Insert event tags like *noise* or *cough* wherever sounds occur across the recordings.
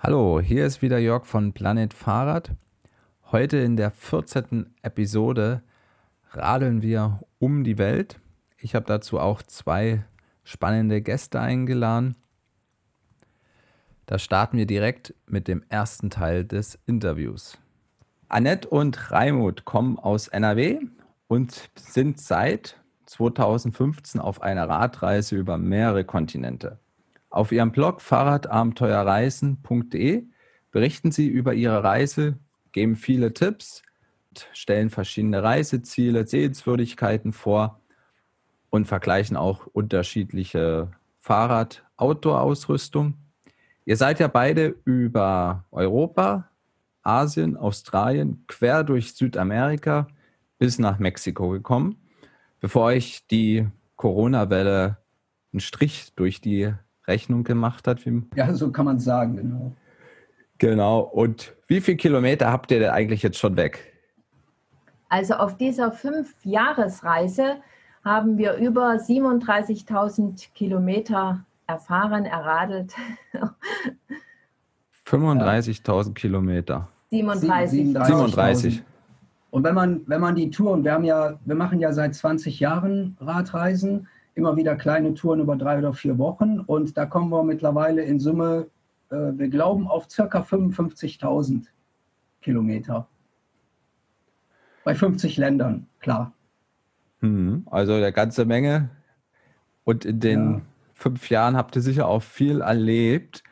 Hallo, hier ist wieder Jörg von Planet Fahrrad. Heute in der 14. Episode radeln wir um die Welt. Ich habe dazu auch zwei spannende Gäste eingeladen. Da starten wir direkt mit dem ersten Teil des Interviews. Annette und Raimut kommen aus NRW und sind seit 2015 auf einer Radreise über mehrere Kontinente. Auf ihrem Blog fahrradabenteuerreisen.de berichten sie über ihre Reise, geben viele Tipps, stellen verschiedene Reiseziele, Sehenswürdigkeiten vor und vergleichen auch unterschiedliche Fahrrad-Outdoor-Ausrüstung. Ihr seid ja beide über Europa, Asien, Australien, quer durch Südamerika bis nach Mexiko gekommen, bevor euch die Corona-Welle einen Strich durch die Rechnung gemacht hat. Ja, so kann man sagen, genau. Genau. Und wie viele Kilometer habt ihr denn eigentlich jetzt schon weg? Also auf dieser Fünf-Jahres-Reise haben wir über 37.000 Kilometer erfahren, erradelt. *laughs* 35.000 Kilometer. 37. 37. Und wenn man, wenn man die Touren, wir haben ja, wir machen ja seit 20 Jahren Radreisen, immer wieder kleine Touren über drei oder vier Wochen und da kommen wir mittlerweile in Summe, äh, wir glauben, auf circa 55.000 Kilometer. Bei 50 Ländern, klar. Mhm, also eine ganze Menge. Und in den ja. fünf Jahren habt ihr sicher auch viel erlebt,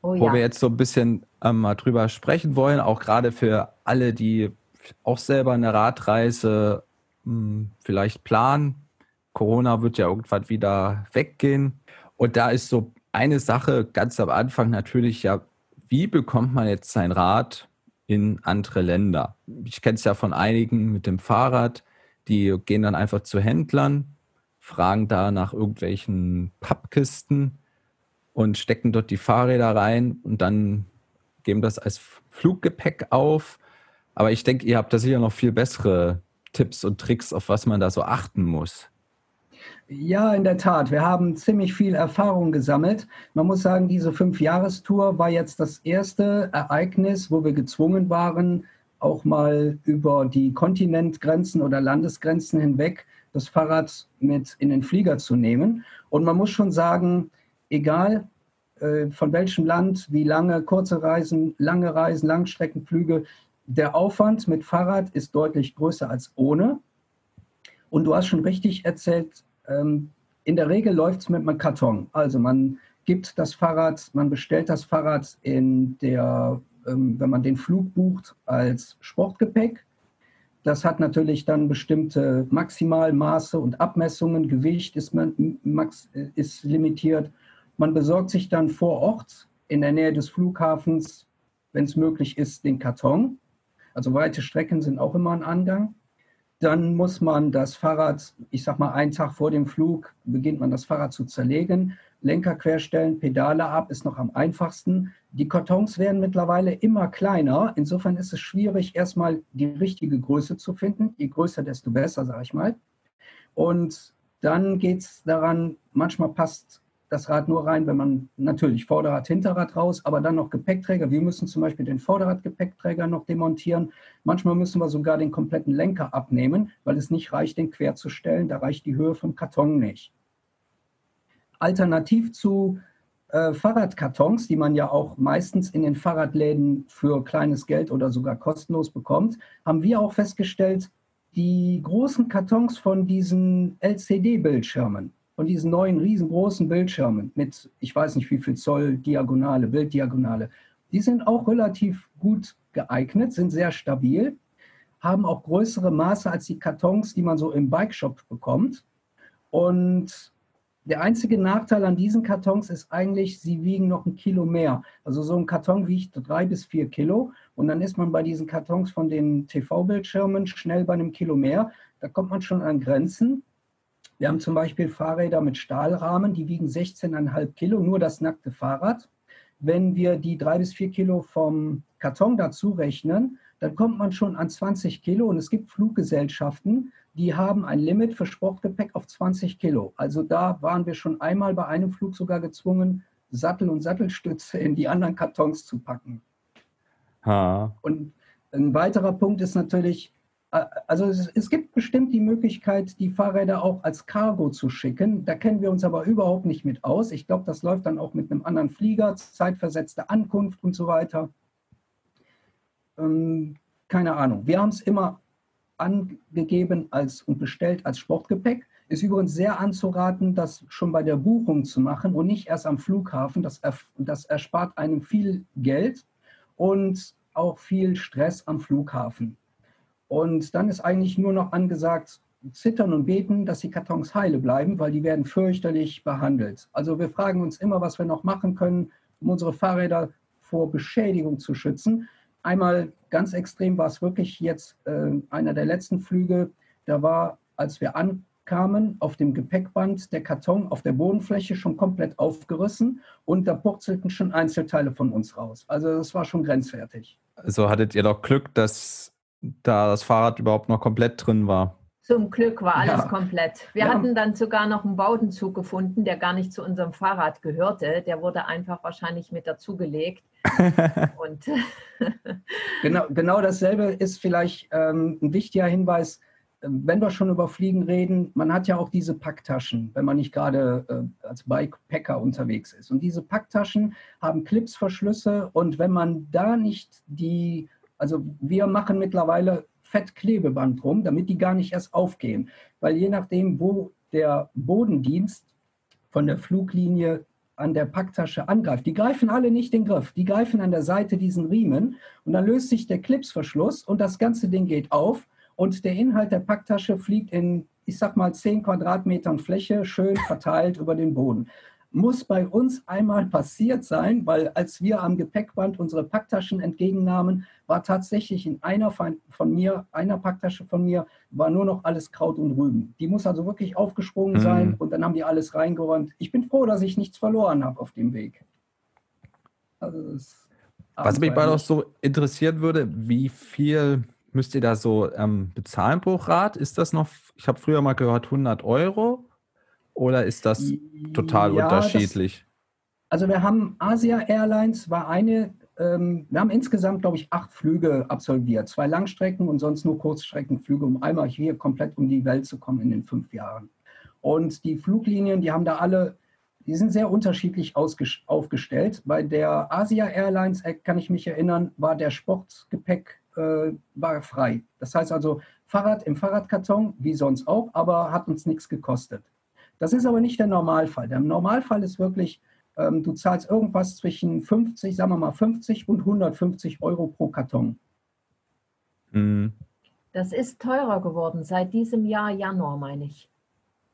oh, wo ja. wir jetzt so ein bisschen ähm, mal drüber sprechen wollen, auch gerade für alle, die auch selber eine Radreise mh, hm, vielleicht planen Corona wird ja irgendwann wieder weggehen. Und da ist so eine Sache ganz am Anfang natürlich ja, wie bekommt man jetzt sein Rad in andere Länder? Ich kenne es ja von einigen mit dem Fahrrad, die gehen dann einfach zu Händlern, fragen da nach irgendwelchen Pappkisten und stecken dort die Fahrräder rein und dann geben das als Fluggepäck auf. Aber ich denke, ihr habt da sicher noch viel bessere Tipps und Tricks, auf was man da so achten muss. Ja, in der Tat. Wir haben ziemlich viel Erfahrung gesammelt. Man muss sagen, diese Fünfjahrestour war jetzt das erste Ereignis, wo wir gezwungen waren, auch mal über die Kontinentgrenzen oder Landesgrenzen hinweg das Fahrrad mit in den Flieger zu nehmen. Und man muss schon sagen, egal äh, von welchem Land, wie lange, kurze Reisen, lange Reisen, Langstreckenflüge, der Aufwand mit Fahrrad ist deutlich größer als ohne. Und du hast schon richtig erzählt, ähm, in der Regel läuft es mit einem Karton. Also man gibt das Fahrrad, man bestellt das Fahrrad in der, ähm, wenn man den Flug bucht, als Sportgepäck. Das hat natürlich dann bestimmte Maximalmaße und Abmessungen. Gewicht ist, man, max, ist limitiert. Man besorgt sich dann vor Ort in der Nähe des Flughafens, wenn es möglich ist, den Karton. Also weite Strecken sind auch immer ein Angang. Dann muss man das Fahrrad, ich sag mal, einen Tag vor dem Flug beginnt man das Fahrrad zu zerlegen. Lenker querstellen, Pedale ab ist noch am einfachsten. Die Kartons werden mittlerweile immer kleiner. Insofern ist es schwierig, erstmal die richtige Größe zu finden. Je größer, desto besser, sage ich mal. Und dann geht es daran, manchmal passt das Rad nur rein, wenn man natürlich Vorderrad, Hinterrad raus, aber dann noch Gepäckträger. Wir müssen zum Beispiel den Vorderrad-Gepäckträger noch demontieren. Manchmal müssen wir sogar den kompletten Lenker abnehmen, weil es nicht reicht, den quer zu stellen. Da reicht die Höhe vom Karton nicht. Alternativ zu äh, Fahrradkartons, die man ja auch meistens in den Fahrradläden für kleines Geld oder sogar kostenlos bekommt, haben wir auch festgestellt, die großen Kartons von diesen LCD-Bildschirmen, von diesen neuen riesengroßen Bildschirmen mit, ich weiß nicht wie viel Zoll Diagonale, Bilddiagonale, die sind auch relativ gut geeignet, sind sehr stabil, haben auch größere Maße als die Kartons, die man so im Bikeshop bekommt. Und der einzige Nachteil an diesen Kartons ist eigentlich, sie wiegen noch ein Kilo mehr. Also so ein Karton wiegt drei bis vier Kilo und dann ist man bei diesen Kartons von den TV-Bildschirmen schnell bei einem Kilo mehr. Da kommt man schon an Grenzen. Wir haben zum Beispiel Fahrräder mit Stahlrahmen, die wiegen 16,5 Kilo, nur das nackte Fahrrad. Wenn wir die drei bis vier Kilo vom Karton dazu rechnen, dann kommt man schon an 20 Kilo. Und es gibt Fluggesellschaften, die haben ein Limit für Sportgepäck auf 20 Kilo. Also da waren wir schon einmal bei einem Flug sogar gezwungen, Sattel und Sattelstütze in die anderen Kartons zu packen. Ha. Und ein weiterer Punkt ist natürlich, also es, es, gibt bestimmt die Möglichkeit, die Fahrräder auch als Cargo zu schicken. Da kennen wir uns aber überhaupt nicht mit aus. Ich glaube, das läuft dann auch mit einem anderen Flieger, zeitversetzte Ankunft und so weiter. Ähm, keine Ahnung. Wir haben es immer angegeben als und bestellt als Sportgepäck. Ist übrigens sehr anzuraten, das schon bei der Buchung zu machen und nicht erst am Flughafen. Das, das erspart einem viel Geld und auch viel Stress am Flughafen. Und dann ist eigentlich nur noch angesagt, zittern und beten, dass die Kartons heile bleiben, weil die werden fürchterlich behandelt. Also wir fragen uns immer, was wir noch machen können, um unsere Fahrräder vor Beschädigung zu schützen. Einmal ganz extrem war es wirklich jetzt äh, einer der letzten Flüge. Da war, als wir ankamen, auf dem Gepäckband der Karton auf der Bodenfläche schon komplett aufgerissen und da purzelten schon Einzelteile von uns raus. Also das war schon grenzwertig. Also hattet ihr doch Glück, dass da das Fahrrad überhaupt noch komplett drin war. Zum Glück war alles ja. komplett. Wir ja. hatten dann sogar noch einen Bautenzug gefunden, der gar nicht zu unserem Fahrrad gehörte. Der wurde einfach wahrscheinlich mit dazugelegt. *laughs* Und *laughs* genau, genau dasselbe ist vielleicht ähm, ein wichtiger Hinweis. Wenn wir schon über Fliegen reden, man hat ja auch diese Packtaschen, wenn man nicht gerade äh, als Bikepacker unterwegs ist. Und diese Packtaschen haben Clipsverschlüsse und wenn man da nicht die also wir machen mittlerweile Fettklebeband drum, damit die gar nicht erst aufgehen. Weil je nachdem, wo der Bodendienst von der Fluglinie an der Packtasche angreift, die greifen alle nicht den Griff, die greifen an der Seite diesen Riemen und dann löst sich der Clipsverschluss und das ganze Ding geht auf und der Inhalt der Packtasche fliegt in, ich sag mal, 10 Quadratmetern Fläche schön verteilt über den Boden muss bei uns einmal passiert sein, weil als wir am Gepäckband unsere Packtaschen entgegennahmen, war tatsächlich in einer von mir, einer Packtasche von mir, war nur noch alles Kraut und Rüben. Die muss also wirklich aufgesprungen mhm. sein und dann haben die alles reingeräumt. Ich bin froh, dass ich nichts verloren habe auf dem Weg. Also Was mich bei noch so interessieren würde, wie viel müsst ihr da so ähm, bezahlen pro Rad? Ist das noch, ich habe früher mal gehört, 100 Euro? Oder ist das total ja, unterschiedlich? Das, also wir haben Asia Airlines, war eine, ähm, wir haben insgesamt, glaube ich, acht Flüge absolviert. Zwei Langstrecken und sonst nur Kurzstreckenflüge, um einmal hier komplett um die Welt zu kommen in den fünf Jahren. Und die Fluglinien, die haben da alle, die sind sehr unterschiedlich aufgestellt. Bei der Asia Airlines, äh, kann ich mich erinnern, war der Sportgepäck äh, war frei. Das heißt also Fahrrad im Fahrradkarton, wie sonst auch, aber hat uns nichts gekostet. Das ist aber nicht der Normalfall. Der Normalfall ist wirklich, ähm, du zahlst irgendwas zwischen 50, sagen wir mal 50 und 150 Euro pro Karton. Mhm. Das ist teurer geworden seit diesem Jahr Januar, meine ich.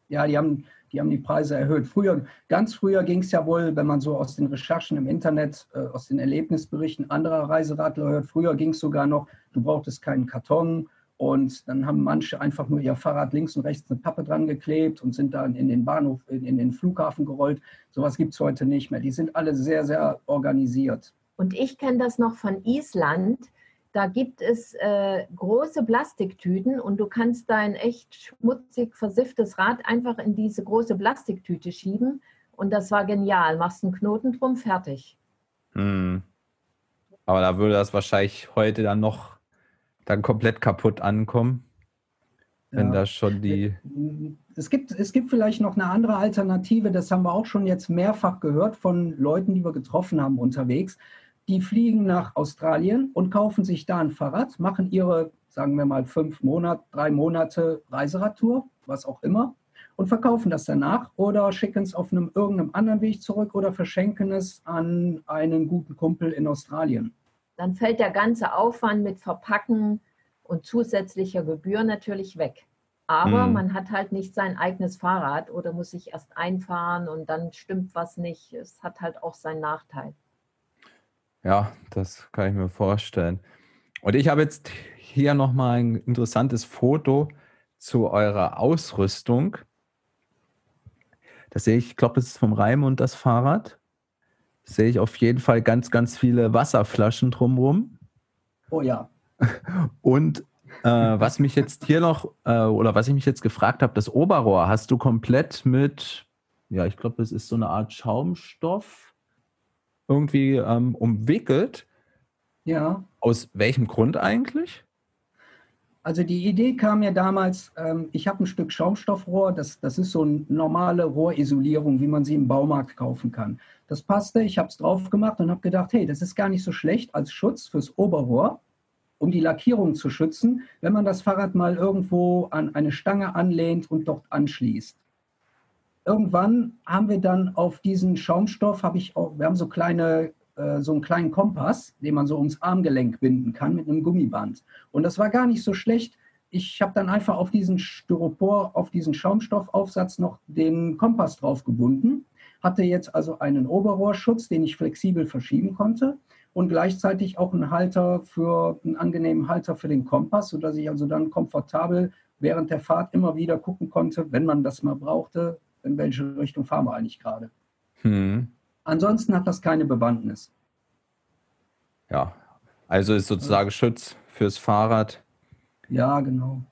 Ja, die haben, die haben die Preise erhöht. Früher, ganz früher ging es ja wohl, wenn man so aus den Recherchen im Internet, äh, aus den Erlebnisberichten anderer Reiseradler hört, früher ging es sogar noch, du brauchtest keinen Karton, und dann haben manche einfach nur ihr Fahrrad links und rechts eine Pappe dran geklebt und sind dann in den Bahnhof, in, in den Flughafen gerollt. Sowas gibt es heute nicht mehr. Die sind alle sehr, sehr organisiert. Und ich kenne das noch von Island. Da gibt es äh, große Plastiktüten und du kannst dein echt schmutzig versifftes Rad einfach in diese große Plastiktüte schieben. Und das war genial. Machst einen Knoten drum, fertig. Hm. Aber da würde das wahrscheinlich heute dann noch dann komplett kaputt ankommen. Wenn ja. da schon die. Es gibt, es gibt vielleicht noch eine andere Alternative, das haben wir auch schon jetzt mehrfach gehört von Leuten, die wir getroffen haben unterwegs. Die fliegen nach Australien und kaufen sich da ein Fahrrad, machen ihre, sagen wir mal, fünf Monate, drei Monate Reiseradtour, was auch immer, und verkaufen das danach oder schicken es auf einem irgendeinem anderen Weg zurück oder verschenken es an einen guten Kumpel in Australien dann fällt der ganze Aufwand mit Verpacken und zusätzlicher Gebühr natürlich weg. Aber mhm. man hat halt nicht sein eigenes Fahrrad oder muss sich erst einfahren und dann stimmt was nicht. Es hat halt auch seinen Nachteil. Ja, das kann ich mir vorstellen. Und ich habe jetzt hier nochmal ein interessantes Foto zu eurer Ausrüstung. Das sehe ich, ich glaube, das ist vom Raimund das Fahrrad sehe ich auf jeden Fall ganz, ganz viele Wasserflaschen drumherum. Oh ja. *laughs* Und äh, was mich jetzt hier noch, äh, oder was ich mich jetzt gefragt habe, das Oberrohr hast du komplett mit, ja, ich glaube, es ist so eine Art Schaumstoff irgendwie ähm, umwickelt. Ja. Aus welchem Grund eigentlich? Also die Idee kam mir damals, ähm, ich habe ein Stück Schaumstoffrohr, das, das ist so eine normale Rohrisolierung, wie man sie im Baumarkt kaufen kann. Das passte, ich habe es drauf gemacht und habe gedacht, hey, das ist gar nicht so schlecht als Schutz fürs Oberrohr, um die Lackierung zu schützen, wenn man das Fahrrad mal irgendwo an eine Stange anlehnt und dort anschließt. Irgendwann haben wir dann auf diesen Schaumstoff, habe ich auch, wir haben so kleine äh, so einen kleinen Kompass, den man so ums Armgelenk binden kann mit einem Gummiband. Und das war gar nicht so schlecht. Ich habe dann einfach auf diesen Styropor, auf diesen Schaumstoffaufsatz noch den Kompass drauf gebunden. Hatte jetzt also einen Oberrohrschutz, den ich flexibel verschieben konnte und gleichzeitig auch einen Halter für einen angenehmen Halter für den Kompass, sodass ich also dann komfortabel während der Fahrt immer wieder gucken konnte, wenn man das mal brauchte, in welche Richtung fahren wir eigentlich gerade. Hm. Ansonsten hat das keine Bewandtnis. Ja, also ist sozusagen Schutz fürs Fahrrad. Ja, genau.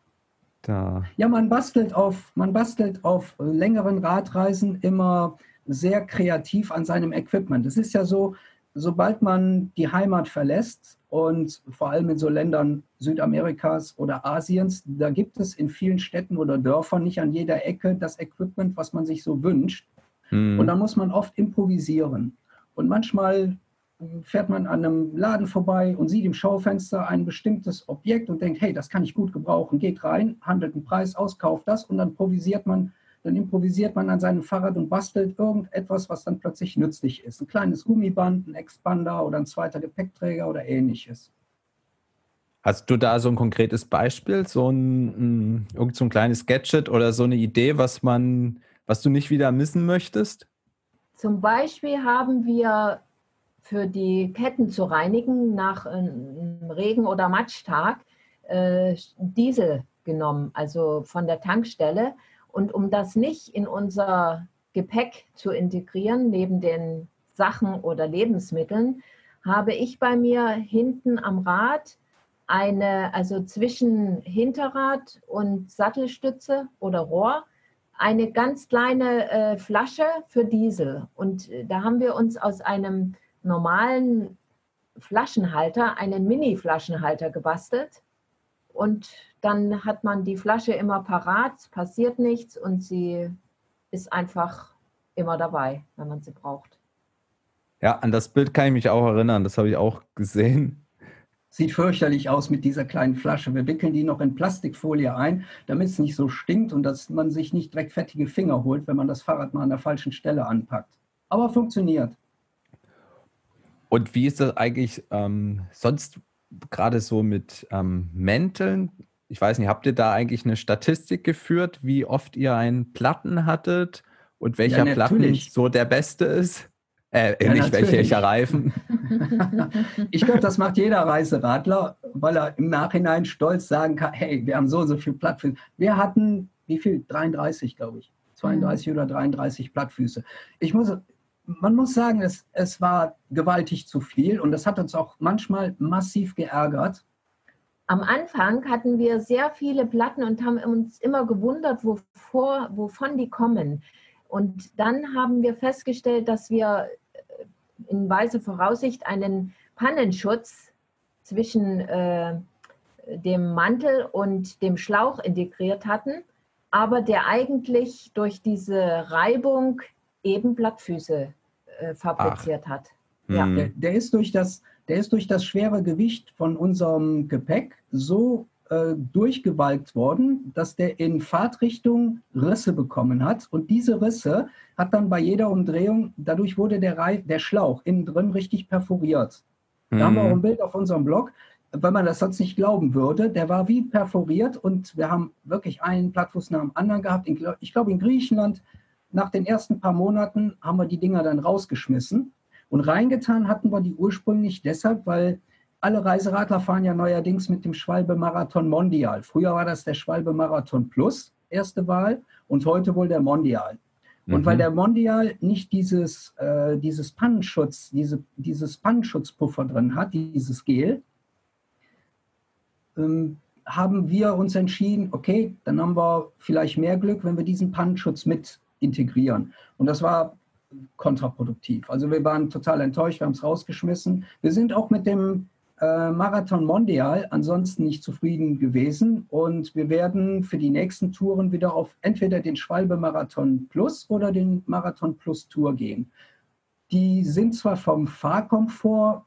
Da. Ja, man bastelt auf, man bastelt auf längeren Radreisen immer sehr kreativ an seinem Equipment. Es ist ja so, sobald man die Heimat verlässt und vor allem in so Ländern Südamerikas oder Asiens, da gibt es in vielen Städten oder Dörfern nicht an jeder Ecke das Equipment, was man sich so wünscht. Mhm. Und da muss man oft improvisieren. Und manchmal fährt man an einem Laden vorbei und sieht im Schaufenster ein bestimmtes Objekt und denkt, hey, das kann ich gut gebrauchen, geht rein, handelt einen Preis aus, kauft das und dann improvisiert man, dann improvisiert man an seinem Fahrrad und bastelt irgendetwas, was dann plötzlich nützlich ist. Ein kleines Gummiband, ein Expander oder ein zweiter Gepäckträger oder ähnliches. Hast du da so ein konkretes Beispiel, so ein, irgend so ein kleines Gadget oder so eine Idee, was man was du nicht wieder missen möchtest? Zum Beispiel haben wir für die Ketten zu reinigen nach einem Regen- oder Matchtag äh, Diesel genommen, also von der Tankstelle. Und um das nicht in unser Gepäck zu integrieren, neben den Sachen oder Lebensmitteln, habe ich bei mir hinten am Rad eine, also zwischen Hinterrad und Sattelstütze oder Rohr, eine ganz kleine äh, Flasche für Diesel. Und äh, da haben wir uns aus einem normalen Flaschenhalter einen Mini-Flaschenhalter gebastelt. Und dann hat man die Flasche immer parat, passiert nichts und sie ist einfach immer dabei, wenn man sie braucht. Ja, an das Bild kann ich mich auch erinnern. Das habe ich auch gesehen. Sieht fürchterlich aus mit dieser kleinen Flasche. Wir wickeln die noch in Plastikfolie ein, damit es nicht so stinkt und dass man sich nicht direkt fettige Finger holt, wenn man das Fahrrad mal an der falschen Stelle anpackt. Aber funktioniert. Und wie ist das eigentlich ähm, sonst gerade so mit ähm, Mänteln? Ich weiß nicht, habt ihr da eigentlich eine Statistik geführt, wie oft ihr einen Platten hattet und welcher ja, Platten so der beste ist? Äh, ja, nicht natürlich. welcher Reifen. *laughs* ich glaube, das macht jeder Reiseradler, weil er im Nachhinein stolz sagen kann, hey, wir haben so und so viel Plattfüße. Wir hatten, wie viel? 33, glaube ich. 32 mhm. oder 33 Plattfüße. Ich muss, man muss sagen, es, es war gewaltig zu viel und das hat uns auch manchmal massiv geärgert. Am Anfang hatten wir sehr viele Platten und haben uns immer gewundert, wovor, wovon die kommen. Und dann haben wir festgestellt, dass wir in weiser Voraussicht einen Pannenschutz zwischen äh, dem Mantel und dem Schlauch integriert hatten, aber der eigentlich durch diese Reibung eben Blattfüße äh, fabriziert Ach. hat. Ja. Der, der, ist durch das, der ist durch das schwere Gewicht von unserem Gepäck so äh, durchgewalkt worden, dass der in Fahrtrichtung Risse bekommen hat. Und diese Risse hat dann bei jeder Umdrehung, dadurch wurde der, Reif, der Schlauch innen drin richtig perforiert. Da mhm. haben wir auch ein Bild auf unserem Blog, wenn man das sonst nicht glauben würde. Der war wie perforiert und wir haben wirklich einen Plattfuß nach dem anderen gehabt. Ich glaube, in Griechenland, nach den ersten paar Monaten, haben wir die Dinger dann rausgeschmissen. Und reingetan hatten wir die ursprünglich deshalb, weil alle Reiseradler fahren ja neuerdings mit dem Schwalbe Marathon Mondial. Früher war das der Schwalbe Marathon Plus, erste Wahl, und heute wohl der Mondial. Und mhm. weil der Mondial nicht dieses, äh, dieses Pannenschutz, diese, dieses Pannenschutzpuffer drin hat, dieses Gel, ähm, haben wir uns entschieden, okay, dann haben wir vielleicht mehr Glück, wenn wir diesen Pannenschutz mit integrieren. Und das war kontraproduktiv. Also wir waren total enttäuscht, wir haben es rausgeschmissen. Wir sind auch mit dem äh, Marathon Mondial ansonsten nicht zufrieden gewesen und wir werden für die nächsten Touren wieder auf entweder den Schwalbe Marathon Plus oder den Marathon Plus Tour gehen. Die sind zwar vom Fahrkomfort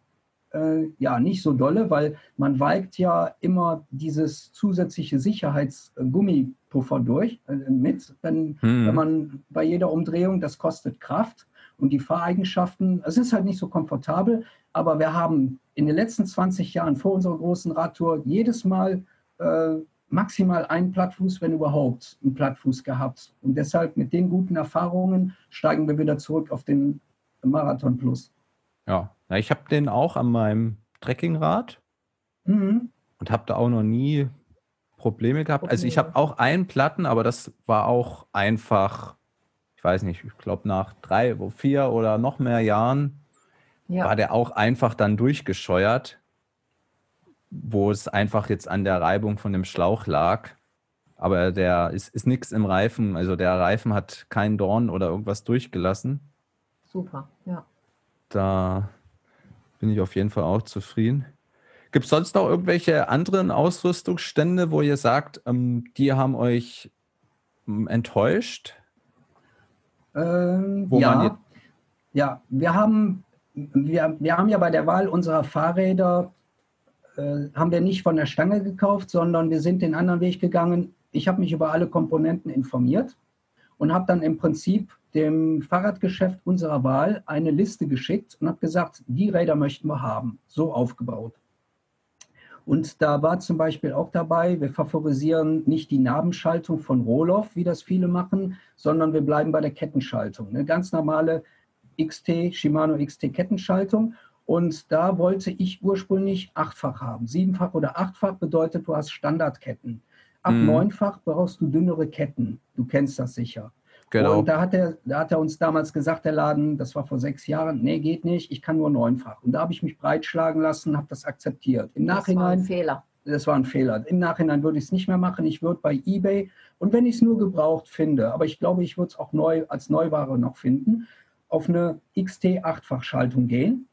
äh, ja nicht so dolle, weil man weigt ja immer dieses zusätzliche Sicherheitsgummipuffer durch äh, mit, wenn, hm. wenn man bei jeder Umdrehung, das kostet Kraft und die Fahreigenschaften, es ist halt nicht so komfortabel, aber wir haben in den letzten 20 Jahren vor unserer großen Radtour jedes Mal äh, maximal einen Plattfuß, wenn überhaupt, einen Plattfuß gehabt. Und deshalb mit den guten Erfahrungen steigen wir wieder zurück auf den Marathon Plus. Ja, na, ich habe den auch an meinem Trekkingrad mhm. und habe da auch noch nie Probleme gehabt. Also ich habe auch einen Platten, aber das war auch einfach, ich weiß nicht, ich glaube nach drei, vier oder noch mehr Jahren ja. war der auch einfach dann durchgescheuert, wo es einfach jetzt an der Reibung von dem Schlauch lag. Aber der ist, ist nichts im Reifen, also der Reifen hat keinen Dorn oder irgendwas durchgelassen. Super, ja. Da bin ich auf jeden Fall auch zufrieden. Gibt es sonst noch irgendwelche anderen Ausrüstungsstände, wo ihr sagt, ähm, die haben euch ähm, enttäuscht? Ähm, ja. ja, wir haben, wir, wir haben ja bei der Wahl unserer Fahrräder, äh, haben wir nicht von der Stange gekauft, sondern wir sind den anderen Weg gegangen. Ich habe mich über alle Komponenten informiert und habe dann im Prinzip dem Fahrradgeschäft unserer Wahl eine Liste geschickt und habe gesagt, die Räder möchten wir haben, so aufgebaut. Und da war zum Beispiel auch dabei, wir favorisieren nicht die Nabenschaltung von Roloff, wie das viele machen, sondern wir bleiben bei der Kettenschaltung. Eine ganz normale XT, Shimano XT Kettenschaltung. Und da wollte ich ursprünglich achtfach haben. Siebenfach oder achtfach bedeutet, du hast Standardketten. Ab mhm. neunfach brauchst du dünnere Ketten. Du kennst das sicher. Genau. Und da hat, er, da hat er uns damals gesagt, der Laden, das war vor sechs Jahren, nee, geht nicht, ich kann nur neunfach. Und da habe ich mich breitschlagen lassen, habe das akzeptiert. Im das Nachhinein, war ein Fehler. Das war ein Fehler. Im Nachhinein würde ich es nicht mehr machen. Ich würde bei eBay und wenn ich es nur gebraucht finde, aber ich glaube, ich würde es auch neu als Neuware noch finden, auf eine XT-8-fach-Schaltung gehen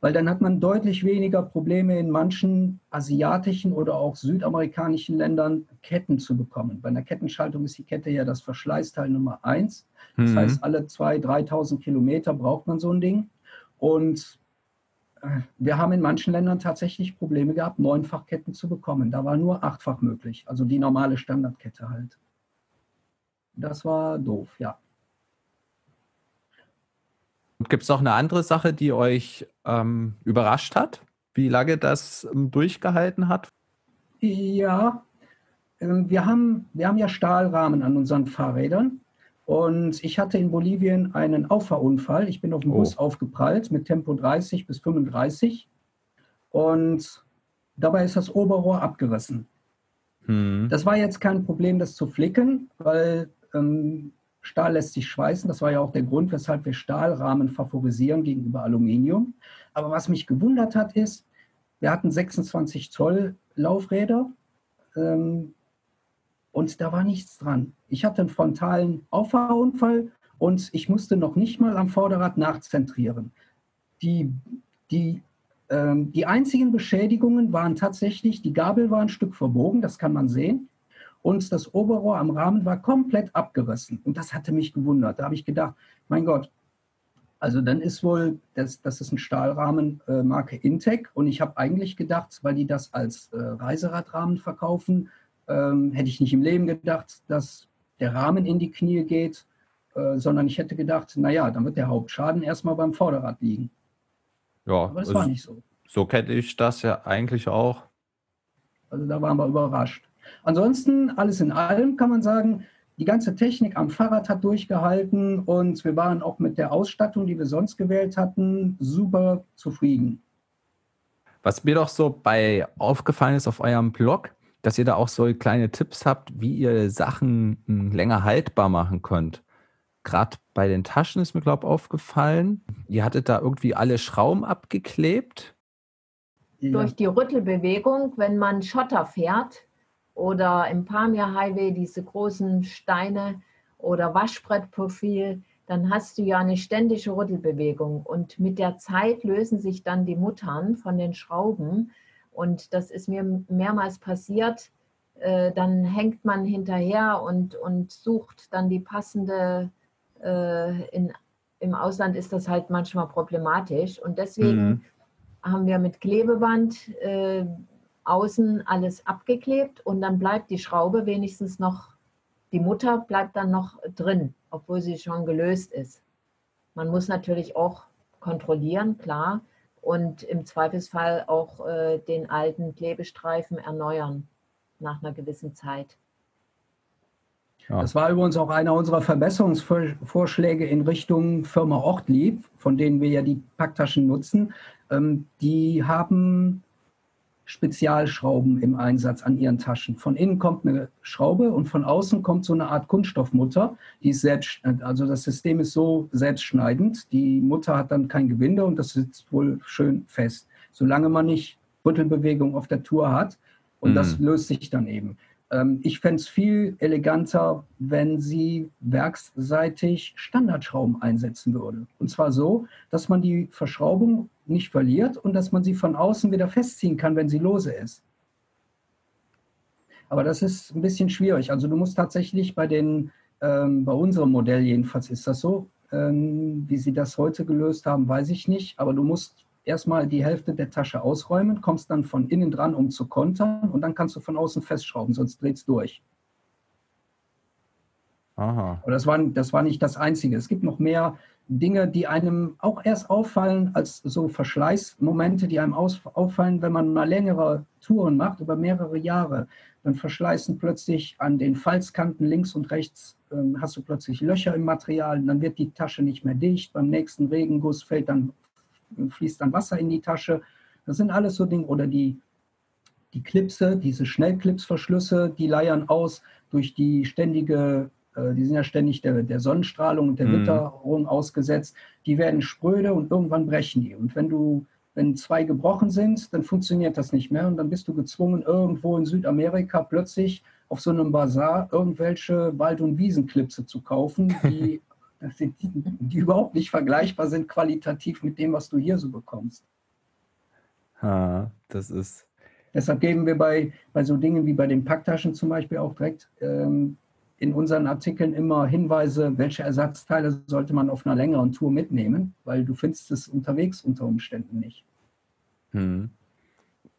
weil dann hat man deutlich weniger Probleme in manchen asiatischen oder auch südamerikanischen Ländern Ketten zu bekommen. Bei einer Kettenschaltung ist die Kette ja das Verschleißteil Nummer eins. Das mhm. heißt, alle 2.000, 3.000 Kilometer braucht man so ein Ding. Und äh, wir haben in manchen Ländern tatsächlich Probleme gehabt, Neunfachketten zu bekommen. Da war nur achtfach möglich, also die normale Standardkette halt. Das war doof, ja. Gibt es noch eine andere Sache, die euch ähm, überrascht hat? Wie lange das ähm, durchgehalten hat? Ja, ähm, wir, haben, wir haben ja Stahlrahmen an unseren Fahrrädern. Und ich hatte in Bolivien einen Auffahrunfall. Ich bin auf dem oh. Bus aufgeprallt mit Tempo 30 bis 35. Und dabei ist das Oberrohr abgerissen. Hm. Das war jetzt kein Problem, das zu flicken, weil ähm, Stahl lässt sich schweißen. Das war ja auch der Grund, weshalb wir Stahlrahmen favorisieren gegenüber Aluminium. Aber was mich gewundert hat, ist, wir hatten 26 Zoll Laufräder ähm, und da war nichts dran. Ich hatte einen frontalen Auffahrunfall und ich musste noch nicht mal am Vorderrad nachzentrieren. Die, die, ähm, die einzigen Beschädigungen waren tatsächlich, die Gabel war ein Stück verbogen, das kann man sehen und das Oberrohr am Rahmen war komplett abgerissen. Und das hatte mich gewundert. Da habe ich gedacht, mein Gott, also dann ist wohl, das, das ist ein Stahlrahmen äh, Marke Intec. Und ich habe eigentlich gedacht, weil die das als äh, Reiseradrahmen verkaufen, ähm, hätte ich nicht im Leben gedacht, dass der Rahmen in die Knie geht, äh, sondern ich hätte gedacht, naja, dann wird der Hauptschaden erstmal beim Vorderrad liegen. Ja, aber das also war nicht so. So kenne ich das ja eigentlich auch. Also da waren wir überrascht. Ansonsten, alles in allem kann man sagen, die ganze Technik am Fahrrad hat durchgehalten und wir waren auch mit der Ausstattung, die wir sonst gewählt hatten, super zufrieden. Was mir doch so bei aufgefallen ist auf eurem Blog, dass ihr da auch so kleine Tipps habt, wie ihr Sachen hm, länger haltbar machen könnt. Gerade bei den Taschen ist mir, glaube ich, aufgefallen. Ihr hattet da irgendwie alle Schrauben abgeklebt. Durch die Rüttelbewegung, wenn man Schotter fährt, oder im Pamir Highway diese großen Steine oder Waschbrettprofil, dann hast du ja eine ständige Rüttelbewegung und mit der Zeit lösen sich dann die Muttern von den Schrauben und das ist mir mehrmals passiert. Äh, dann hängt man hinterher und, und sucht dann die passende, äh, in, im Ausland ist das halt manchmal problematisch und deswegen mhm. haben wir mit Klebeband äh, außen alles abgeklebt und dann bleibt die Schraube wenigstens noch, die Mutter bleibt dann noch drin obwohl sie schon gelöst ist. Man muss natürlich auch kontrollieren, klar, und im Zweifelsfall auch äh, den alten Klebestreifen erneuern nach einer gewissen Zeit. Ja. Das war übrigens auch einer unserer Verbesserungsvorschläge in Richtung Firma Ortlieb, von denen wir ja die Packtaschen nutzen. Ähm, die haben Spezialschrauben im Einsatz an ihren Taschen. Von innen kommt eine Schraube und von außen kommt so eine Art Kunststoffmutter. Die ist selbst, also das System ist so selbstschneidend. Die Mutter hat dann kein Gewinde und das sitzt wohl schön fest. Solange man nicht Rüttelbewegung auf der Tour hat. Und mhm. das löst sich dann eben. Ähm, ich fände es viel eleganter, wenn sie werksseitig Standardschrauben einsetzen würde. Und zwar so, dass man die Verschraubung nicht verliert und dass man sie von außen wieder festziehen kann, wenn sie lose ist. Aber das ist ein bisschen schwierig. Also du musst tatsächlich bei den, ähm, bei unserem Modell jedenfalls ist das so, ähm, wie sie das heute gelöst haben, weiß ich nicht. Aber du musst erstmal die Hälfte der Tasche ausräumen, kommst dann von innen dran, um zu kontern und dann kannst du von außen festschrauben, sonst dreht es durch. Aha. Aber das war, das war nicht das Einzige. Es gibt noch mehr Dinge, die einem auch erst auffallen als so Verschleißmomente, die einem auffallen, wenn man mal längere Touren macht, über mehrere Jahre. Dann verschleißen plötzlich an den Falzkanten links und rechts, äh, hast du plötzlich Löcher im Material, dann wird die Tasche nicht mehr dicht. Beim nächsten Regenguss fällt dann fließt dann Wasser in die Tasche. Das sind alles so Dinge. Oder die, die Klipse, diese Schnellklipsverschlüsse, die leiern aus durch die ständige, die sind ja ständig der, der Sonnenstrahlung und der mhm. Witterung ausgesetzt. Die werden spröde und irgendwann brechen die. Und wenn du wenn zwei gebrochen sind, dann funktioniert das nicht mehr und dann bist du gezwungen, irgendwo in Südamerika plötzlich auf so einem Bazar irgendwelche Wald- und Wiesenklipse zu kaufen, die *laughs* die, die überhaupt nicht vergleichbar sind qualitativ mit dem, was du hier so bekommst. Ha, das ist. Deshalb geben wir bei, bei so Dingen wie bei den Packtaschen zum Beispiel auch direkt ähm, in unseren Artikeln immer Hinweise, welche Ersatzteile sollte man auf einer längeren Tour mitnehmen, weil du findest es unterwegs unter Umständen nicht. Hm.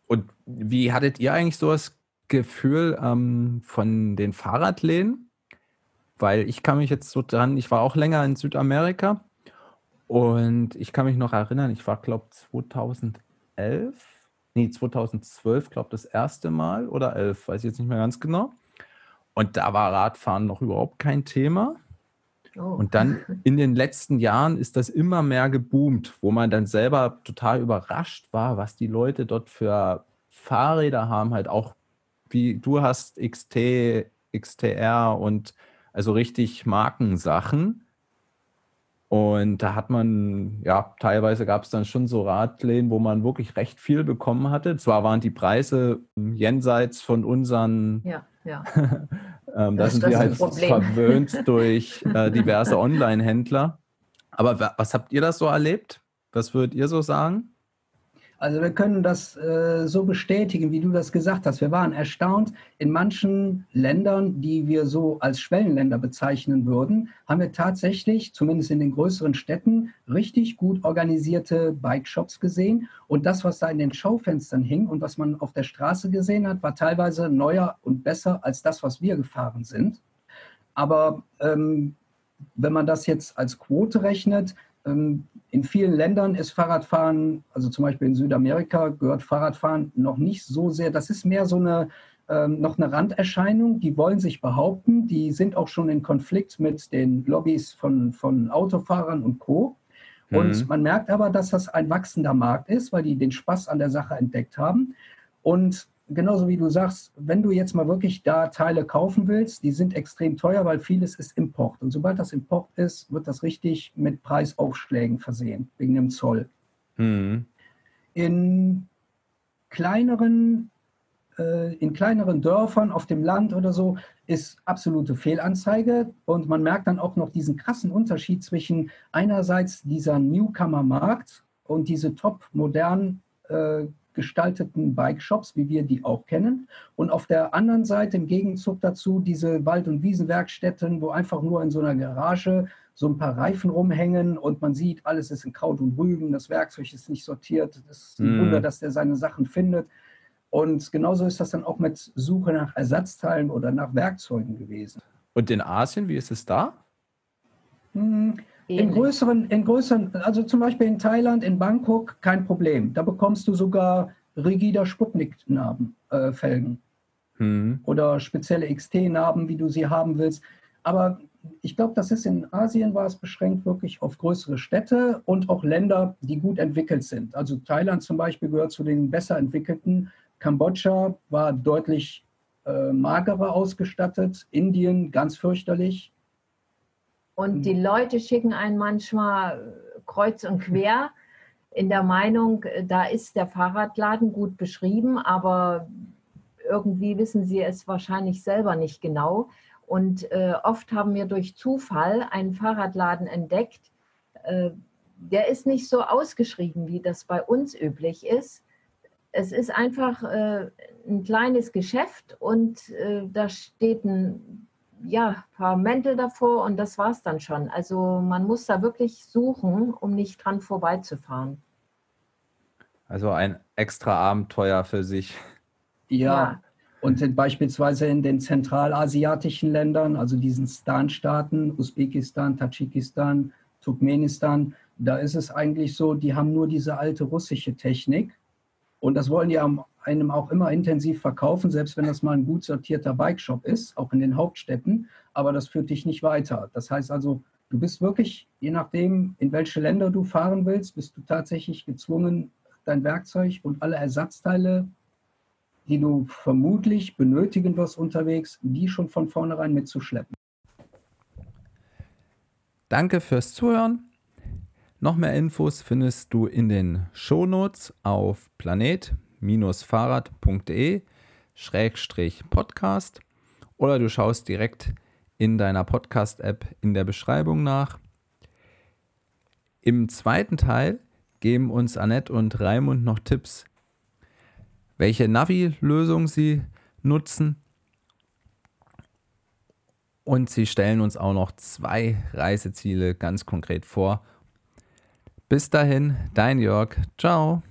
Und wie hattet ihr eigentlich so das Gefühl ähm, von den Fahrradläden? weil ich kann mich jetzt so dran, ich war auch länger in Südamerika und ich kann mich noch erinnern, ich war, glaube ich, 2011, nee, 2012, glaube das erste Mal oder 11, weiß ich jetzt nicht mehr ganz genau. Und da war Radfahren noch überhaupt kein Thema. Oh. Und dann *laughs* in den letzten Jahren ist das immer mehr geboomt, wo man dann selber total überrascht war, was die Leute dort für Fahrräder haben, halt auch wie du hast XT, XTR und also richtig Markensachen. Und da hat man, ja, teilweise gab es dann schon so Radläden, wo man wirklich recht viel bekommen hatte. Zwar waren die Preise jenseits von unseren, ja, ja. *laughs* ähm, da sind wir halt verwöhnt *laughs* durch äh, diverse Online-Händler. Aber was habt ihr das so erlebt? Was würdet ihr so sagen? Also wir können das äh, so bestätigen, wie du das gesagt hast. Wir waren erstaunt. In manchen Ländern, die wir so als Schwellenländer bezeichnen würden, haben wir tatsächlich, zumindest in den größeren Städten, richtig gut organisierte Bike-Shops gesehen. Und das, was da in den Schaufenstern hing und was man auf der Straße gesehen hat, war teilweise neuer und besser als das, was wir gefahren sind. Aber ähm, wenn man das jetzt als Quote rechnet, in vielen Ländern ist Fahrradfahren, also zum Beispiel in Südamerika, gehört Fahrradfahren noch nicht so sehr. Das ist mehr so eine ähm, noch eine Randerscheinung. Die wollen sich behaupten. Die sind auch schon in Konflikt mit den Lobbys von, von Autofahrern und Co. Und mhm. man merkt aber, dass das ein wachsender Markt ist, weil die den Spaß an der Sache entdeckt haben. Und genauso wie du sagst, wenn du jetzt mal wirklich da Teile kaufen willst, die sind extrem teuer, weil vieles ist Import. Und sobald das Import ist, wird das richtig mit Preisaufschlägen versehen, wegen dem Zoll. Mhm. In kleineren äh, in kleineren Dörfern auf dem Land oder so ist absolute Fehlanzeige und man merkt dann auch noch diesen krassen Unterschied zwischen einerseits dieser Newcomer-Markt und diese top modernen äh, gestalteten Bike-Shops, wie wir die auch kennen. Und auf der anderen Seite im Gegenzug dazu diese Wald- und Wiesenwerkstätten, wo einfach nur in so einer Garage so ein paar Reifen rumhängen und man sieht, alles ist in Kraut und Rüben, das Werkzeug ist nicht sortiert. Das ist ein mm. Wunder, dass der seine Sachen findet. Und genauso ist das dann auch mit Suche nach Ersatzteilen oder nach Werkzeugen gewesen. Und in Asien, wie ist es da? Hm, in größeren, in größeren, also zum Beispiel in Thailand, in Bangkok, kein Problem. Da bekommst du sogar rigider Sputnik-Narben, äh. Hm. Oder spezielle XT-Narben, wie du sie haben willst. Aber ich glaube, das ist in Asien war es beschränkt wirklich auf größere Städte und auch Länder, die gut entwickelt sind. Also Thailand zum Beispiel gehört zu den besser entwickelten Kambodscha war deutlich äh, magerer ausgestattet, Indien ganz fürchterlich. Und die Leute schicken einen manchmal kreuz und quer in der Meinung, da ist der Fahrradladen gut beschrieben, aber irgendwie wissen sie es wahrscheinlich selber nicht genau. Und äh, oft haben wir durch Zufall einen Fahrradladen entdeckt, äh, der ist nicht so ausgeschrieben, wie das bei uns üblich ist es ist einfach äh, ein kleines Geschäft und äh, da steht ein ja, paar Mäntel davor und das war es dann schon. Also man muss da wirklich suchen, um nicht dran vorbeizufahren. Also ein extra Abenteuer für sich. Ja, ja. und in, beispielsweise in den zentralasiatischen Ländern, also diesen Stan-Staaten, Usbekistan, Tadschikistan, Turkmenistan, da ist es eigentlich so, die haben nur diese alte russische Technik und das wollen die einem auch immer intensiv verkaufen, selbst wenn das mal ein gut sortierter Bikeshop ist, auch in den Hauptstädten. Aber das führt dich nicht weiter. Das heißt also, du bist wirklich, je nachdem, in welche Länder du fahren willst, bist du tatsächlich gezwungen, dein Werkzeug und alle Ersatzteile, die du vermutlich benötigen wirst unterwegs, die schon von vornherein mitzuschleppen. Danke fürs Zuhören. Noch mehr Infos findest du in den Shownotes auf planet-fahrrad.de Podcast oder du schaust direkt in deiner Podcast-App in der Beschreibung nach. Im zweiten Teil geben uns Annette und Raimund noch Tipps, welche Navi-Lösung sie nutzen. Und sie stellen uns auch noch zwei Reiseziele ganz konkret vor bis dahin, dein Jörg. Ciao.